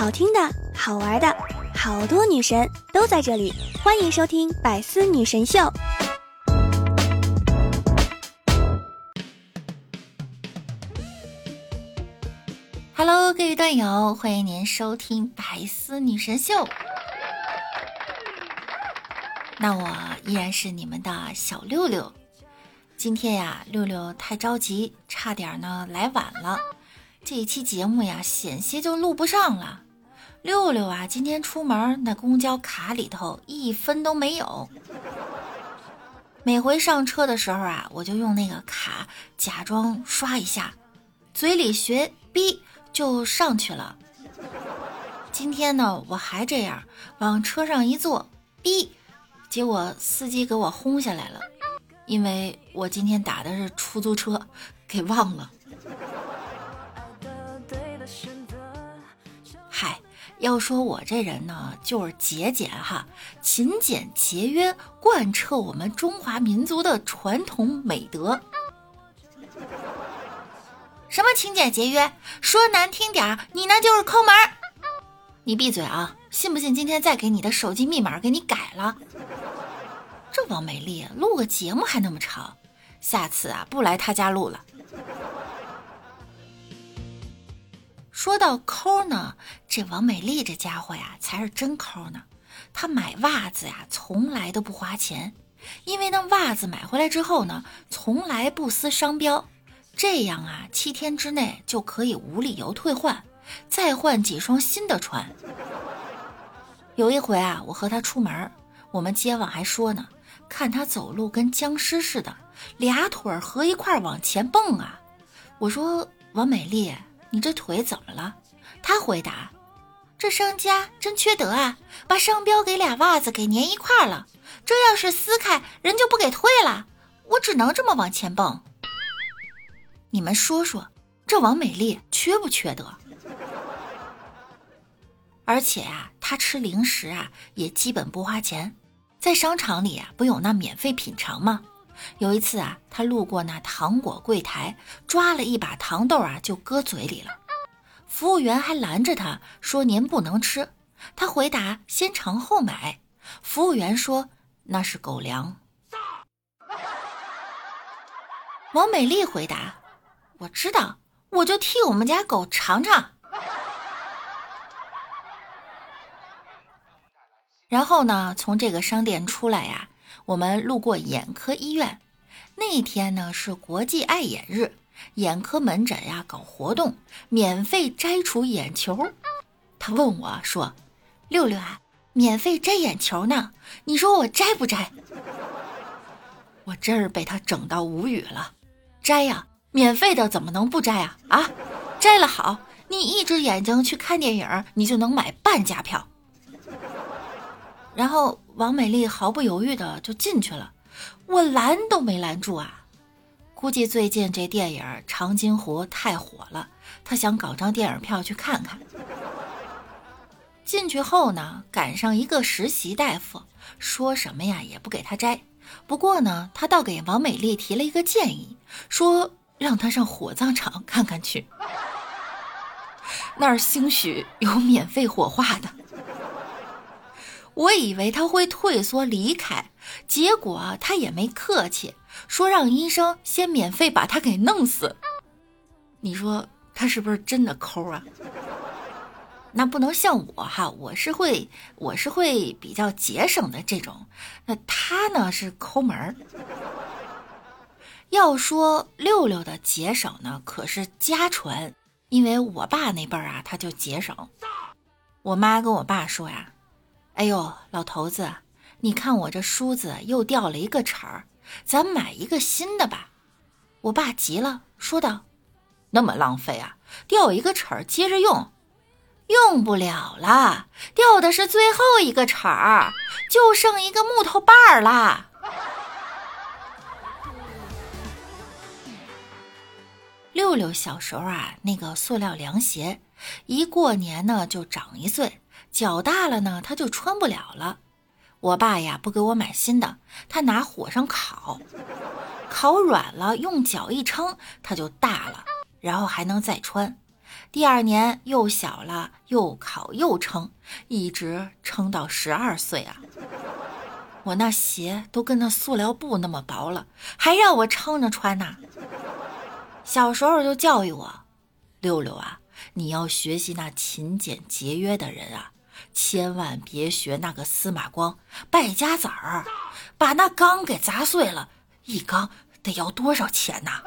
好听的，好玩的，好多女神都在这里，欢迎收听《百思女神秀》。Hello，各位段友，欢迎您收听《百思女神秀》。那我依然是你们的小六六。今天呀，六六太着急，差点呢来晚了。这一期节目呀，险些就录不上了。六六啊，今天出门那公交卡里头一分都没有。每回上车的时候啊，我就用那个卡假装刷一下，嘴里学哔就上去了。今天呢，我还这样往车上一坐，哔，结果司机给我轰下来了，因为我今天打的是出租车，给忘了。要说我这人呢，就是节俭哈，勤俭节约贯彻我们中华民族的传统美德。什么勤俭节约？说难听点儿，你那就是抠门儿。你闭嘴啊！信不信今天再给你的手机密码给你改了？这王美丽录个节目还那么吵，下次啊不来他家录了。说到抠呢，这王美丽这家伙呀才是真抠呢。她买袜子呀从来都不花钱，因为那袜子买回来之后呢，从来不撕商标，这样啊七天之内就可以无理由退换，再换几双新的穿。有一回啊，我和她出门，我们街坊还说呢，看她走路跟僵尸似的，俩腿合一块往前蹦啊。我说王美丽。你这腿怎么了？他回答：“这商家真缺德啊，把商标给俩袜子给粘一块了。这要是撕开，人就不给退了。我只能这么往前蹦。你们说说，这王美丽缺不缺德？而且啊，她吃零食啊也基本不花钱，在商场里啊不有那免费品尝吗？”有一次啊，他路过那糖果柜台，抓了一把糖豆啊，就搁嘴里了。服务员还拦着他说：“您不能吃。”他回答：“先尝后买。”服务员说：“那是狗粮。”王美丽回答：“我知道，我就替我们家狗尝尝。”然后呢，从这个商店出来呀。我们路过眼科医院，那天呢是国际爱眼日，眼科门诊呀搞活动，免费摘除眼球。他问我说：“六六啊，免费摘眼球呢，你说我摘不摘？”我真是被他整到无语了。摘呀，免费的怎么能不摘啊？啊，摘了好，你一只眼睛去看电影，你就能买半价票。然后王美丽毫不犹豫的就进去了，我拦都没拦住啊！估计最近这电影《长津湖》太火了，她想搞张电影票去看看。进去后呢，赶上一个实习大夫，说什么呀也不给他摘。不过呢，他倒给王美丽提了一个建议，说让她上火葬场看看去，那儿兴许有免费火化的。我以为他会退缩离开，结果他也没客气，说让医生先免费把他给弄死。你说他是不是真的抠啊？那不能像我哈，我是会，我是会比较节省的这种。那他呢是抠门儿。要说六六的节省呢，可是家传，因为我爸那辈儿啊他就节省。我妈跟我爸说呀。哎呦，老头子，你看我这梳子又掉了一个齿儿，咱买一个新的吧。我爸急了，说道：“那么浪费啊，掉一个齿儿接着用，用不了了，掉的是最后一个齿儿，就剩一个木头把儿啦。”六六小时候啊，那个塑料凉鞋，一过年呢就长一岁。脚大了呢，他就穿不了了。我爸呀不给我买新的，他拿火上烤，烤软了，用脚一撑，它就大了。然后还能再穿。第二年又小了，又烤又撑，一直撑到十二岁啊！我那鞋都跟那塑料布那么薄了，还让我撑着穿呢。小时候就教育我，六六啊，你要学习那勤俭节约的人啊，千万别学那个司马光败家子儿，把那缸给砸碎了，一缸得要多少钱呐？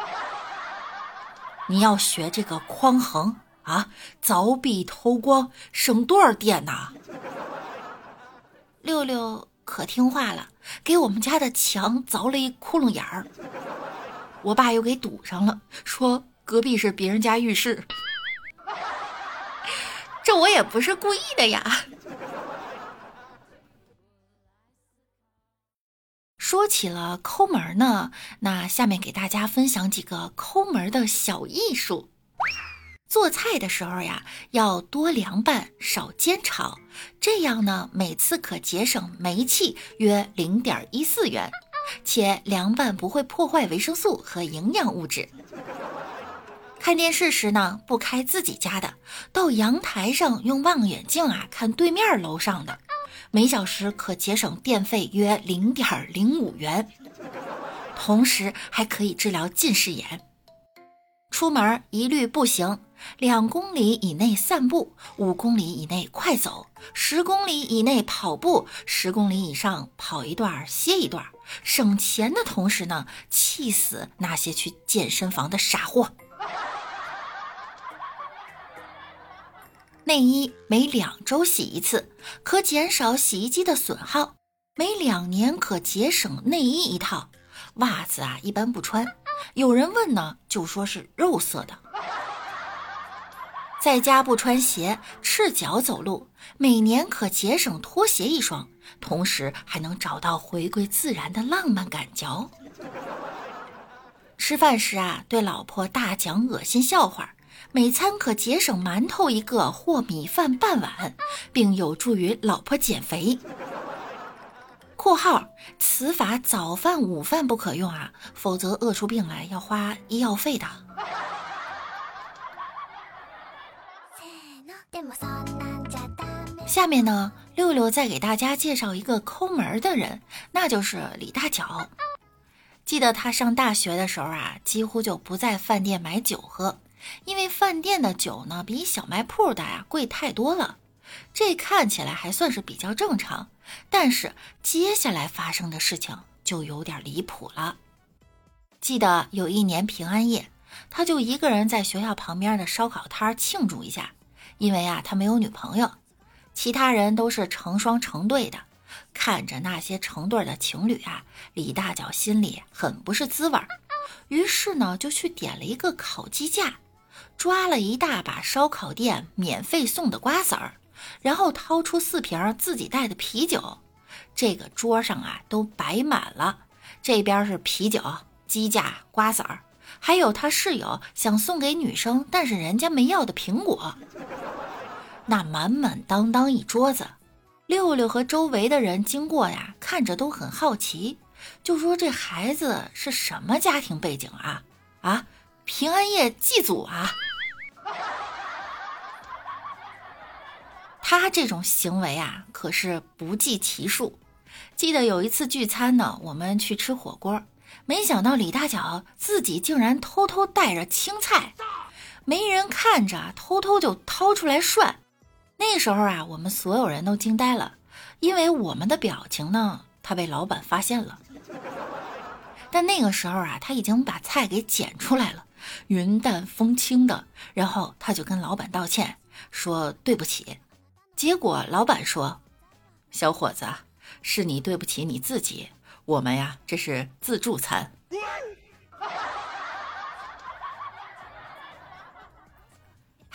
你要学这个匡衡啊，凿壁偷光，省多少电呐？六六可听话了，给我们家的墙凿了一窟窿眼儿。我爸又给堵上了，说隔壁是别人家浴室。我也不是故意的呀。说起了抠门呢，那下面给大家分享几个抠门的小艺术。做菜的时候呀，要多凉拌，少煎炒，这样呢，每次可节省煤气约零点一四元。且凉拌不会破坏维生素和营养物质。看电视时呢，不开自己家的，到阳台上用望远镜啊看对面楼上的，每小时可节省电费约零点零五元，同时还可以治疗近视眼。出门一律步行。两公里以内散步，五公里以内快走，十公里以内跑步，十公里以上跑一段歇一段，省钱的同时呢，气死那些去健身房的傻货。内衣每两周洗一次，可减少洗衣机的损耗；每两年可节省内衣一套。袜子啊，一般不穿，有人问呢，就说是肉色的。在家不穿鞋，赤脚走路，每年可节省拖鞋一双，同时还能找到回归自然的浪漫感觉。吃饭时啊，对老婆大讲恶心笑话，每餐可节省馒头一个或米饭半碗，并有助于老婆减肥。（括号此法早饭午饭不可用啊，否则饿出病来要花医药费的。）下面呢，六六再给大家介绍一个抠门的人，那就是李大脚。记得他上大学的时候啊，几乎就不在饭店买酒喝，因为饭店的酒呢比小卖铺的呀贵太多了。这看起来还算是比较正常，但是接下来发生的事情就有点离谱了。记得有一年平安夜，他就一个人在学校旁边的烧烤摊庆祝一下，因为啊他没有女朋友。其他人都是成双成对的，看着那些成对的情侣啊，李大脚心里很不是滋味儿。于是呢，就去点了一个烤鸡架，抓了一大把烧烤店免费送的瓜子儿，然后掏出四瓶自己带的啤酒。这个桌上啊都摆满了，这边是啤酒、鸡架、瓜子儿，还有他室友想送给女生但是人家没要的苹果。那满满当当一桌子，六六和周围的人经过呀，看着都很好奇，就说这孩子是什么家庭背景啊？啊，平安夜祭祖啊！他这种行为啊，可是不计其数。记得有一次聚餐呢，我们去吃火锅，没想到李大脚自己竟然偷偷带着青菜，没人看着，偷偷就掏出来涮。那时候啊，我们所有人都惊呆了，因为我们的表情呢，他被老板发现了。但那个时候啊，他已经把菜给捡出来了，云淡风轻的，然后他就跟老板道歉，说对不起。结果老板说：“小伙子，是你对不起你自己，我们呀，这是自助餐。”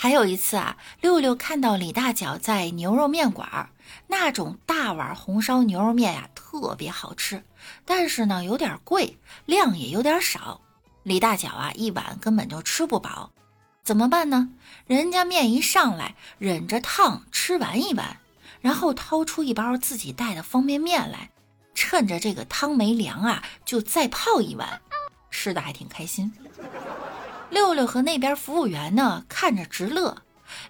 还有一次啊，六六看到李大脚在牛肉面馆那种大碗红烧牛肉面呀，特别好吃，但是呢有点贵，量也有点少。李大脚啊一碗根本就吃不饱，怎么办呢？人家面一上来，忍着烫吃完一碗，然后掏出一包自己带的方便面来，趁着这个汤没凉啊，就再泡一碗，吃的还挺开心。六六和那边服务员呢，看着直乐。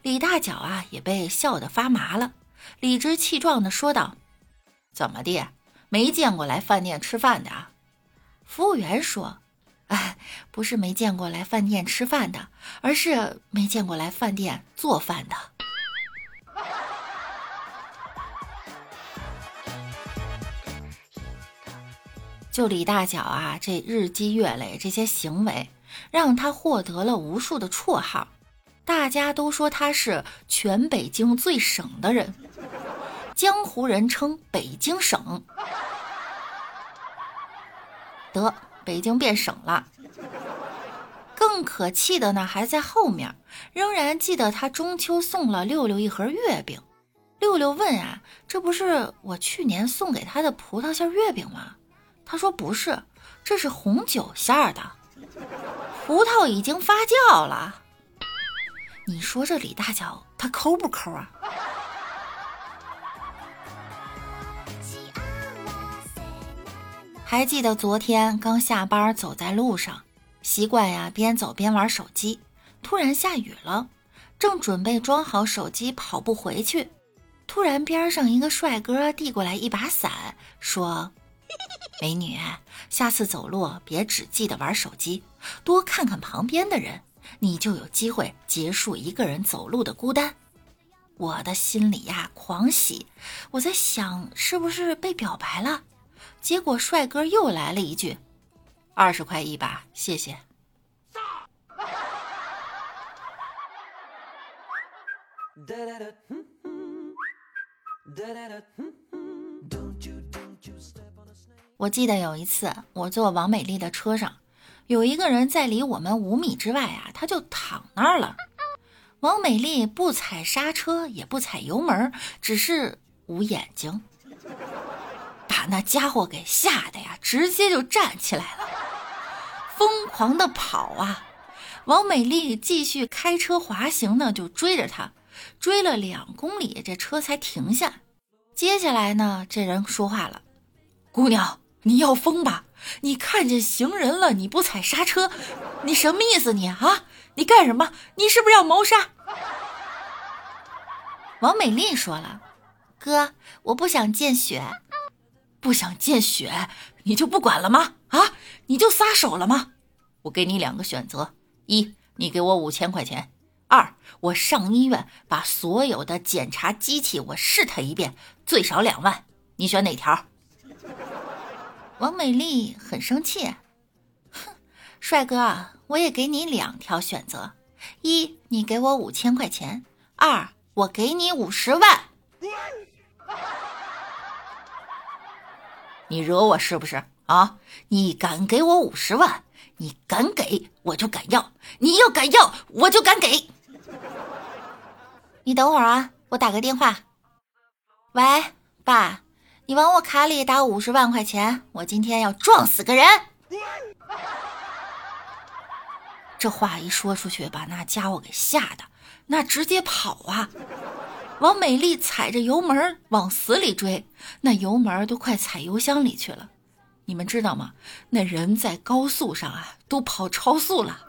李大脚啊，也被笑得发麻了，理直气壮的说道：“怎么的？没见过来饭店吃饭的？”服务员说：“哎，不是没见过来饭店吃饭的，而是没见过来饭店做饭的。”就李大脚啊，这日积月累这些行为，让他获得了无数的绰号。大家都说他是全北京最省的人，江湖人称北京省。得，北京变省了。更可气的呢，还在后面。仍然记得他中秋送了六六一盒月饼。六六问啊：“这不是我去年送给他的葡萄馅月饼吗？”他说：“不是，这是红酒馅儿的，葡萄已经发酵了。你说这李大脚他抠不抠啊？”还记得昨天刚下班走在路上，习惯呀边走边玩手机，突然下雨了，正准备装好手机跑步回去，突然边上一个帅哥递过来一把伞，说。美女，下次走路别只记得玩手机，多看看旁边的人，你就有机会结束一个人走路的孤单。我的心里呀狂喜，我在想是不是被表白了。结果帅哥又来了一句：“二十块一把，谢谢。”哒哒哒哒哒哒哒我记得有一次，我坐王美丽的车上，有一个人在离我们五米之外啊，他就躺那儿了。王美丽不踩刹车，也不踩油门，只是捂眼睛，把那家伙给吓得呀，直接就站起来了，疯狂的跑啊！王美丽继续开车滑行呢，就追着他，追了两公里，这车才停下。接下来呢，这人说话了，姑娘。你要疯吧？你看见行人了，你不踩刹车，你什么意思？你啊，你干什么？你是不是要谋杀？王美丽说了：“哥，我不想见血，不想见血，你就不管了吗？啊，你就撒手了吗？我给你两个选择：一，你给我五千块钱；二，我上医院把所有的检查机器我试他一遍，最少两万。你选哪条？”王美丽很生气，哼，帅哥，我也给你两条选择：一，你给我五千块钱；二，我给你五十万。你惹我是不是啊？你敢给我五十万，你敢给我就敢要，你要敢要我就敢给。你等会儿啊，我打个电话。喂，爸。你往我卡里打五十万块钱，我今天要撞死个人。这话一说出去，把那家伙给吓得，那直接跑啊！王美丽踩着油门往死里追，那油门都快踩油箱里去了。你们知道吗？那人在高速上啊，都跑超速了，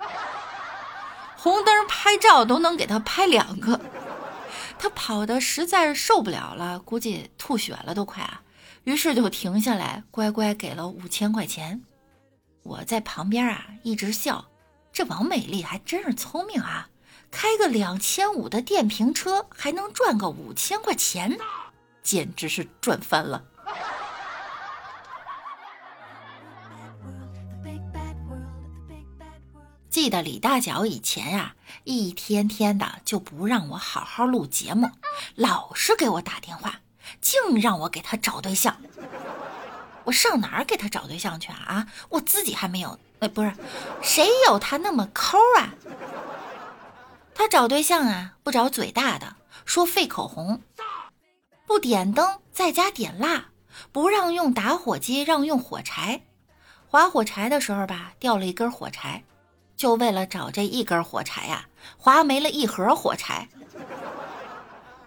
红灯拍照都能给他拍两个。他跑的实在是受不了了，估计吐血了都快啊！于是就停下来，乖乖给了五千块钱。我在旁边啊，一直笑。这王美丽还真是聪明啊，开个两千五的电瓶车还能赚个五千块钱，简直是赚翻了。记得李大脚以前呀，一天天的就不让我好好录节目，老是给我打电话。净让我给他找对象，我上哪儿给他找对象去啊？啊，我自己还没有，哎，不是，谁有他那么抠啊？他找对象啊，不找嘴大的，说费口红，不点灯，在家点蜡，不让用打火机，让用火柴。划火柴的时候吧，掉了一根火柴，就为了找这一根火柴呀，划没了一盒火柴。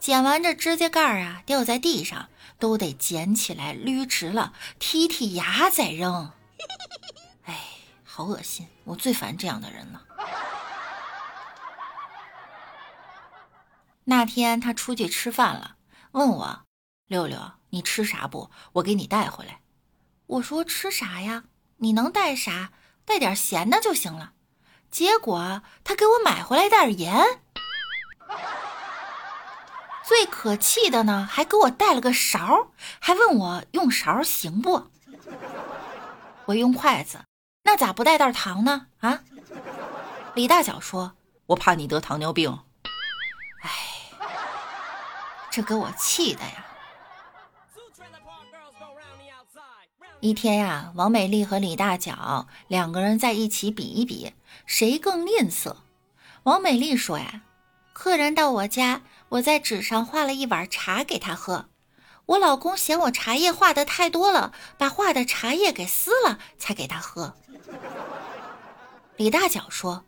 剪完这指甲盖儿啊掉在地上都得捡起来捋直了剔剔牙再扔。哎好恶心我最烦这样的人了。那天他出去吃饭了问我六六你吃啥不？我给你带回来。我说吃啥呀？你能带啥？带点咸的就行了。结果他给我买回来袋盐。最可气的呢，还给我带了个勺，还问我用勺行不？我用筷子，那咋不带袋糖呢？啊？李大脚说：“我怕你得糖尿病。”哎，这给我气的呀！一天呀，王美丽和李大脚两个人在一起比一比，谁更吝啬。王美丽说呀：“客人到我家。”我在纸上画了一碗茶给他喝，我老公嫌我茶叶画的太多了，把画的茶叶给撕了才给他喝。李大脚说：“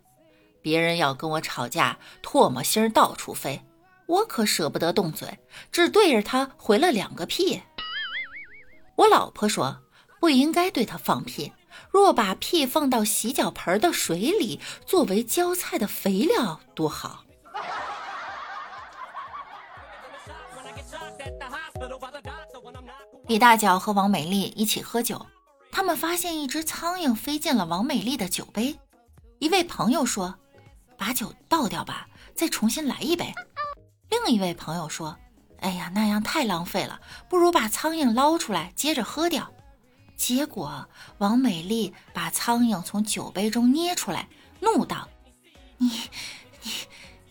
别人要跟我吵架，唾沫星到处飞，我可舍不得动嘴，只对着他回了两个屁。”我老婆说：“不应该对他放屁，若把屁放到洗脚盆的水里，作为浇菜的肥料，多好。” 李大脚和王美丽一起喝酒，他们发现一只苍蝇飞进了王美丽的酒杯。一位朋友说：“把酒倒掉吧，再重新来一杯。”另一位朋友说：“哎呀，那样太浪费了，不如把苍蝇捞出来接着喝掉。”结果王美丽把苍蝇从酒杯中捏出来，怒道：“你、你、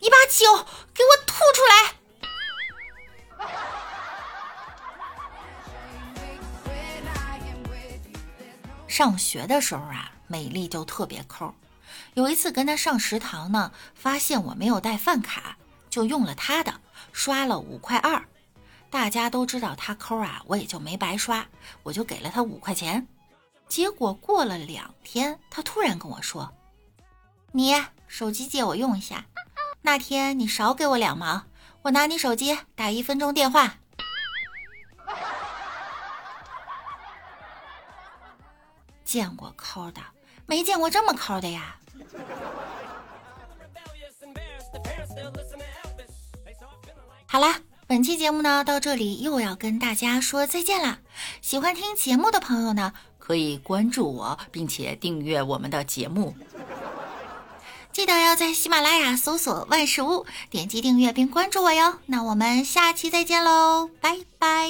你把酒给我吐出来！”上学的时候啊，美丽就特别抠。有一次跟她上食堂呢，发现我没有带饭卡，就用了她的，刷了五块二。大家都知道她抠啊，我也就没白刷，我就给了她五块钱。结果过了两天，她突然跟我说：“你手机借我用一下，那天你少给我两毛，我拿你手机打一分钟电话。”见过抠的，没见过这么抠的呀！好啦，本期节目呢到这里又要跟大家说再见啦。喜欢听节目的朋友呢，可以关注我，并且订阅我们的节目。记得要在喜马拉雅搜索万事屋，点击订阅并关注我哟。那我们下期再见喽，拜拜。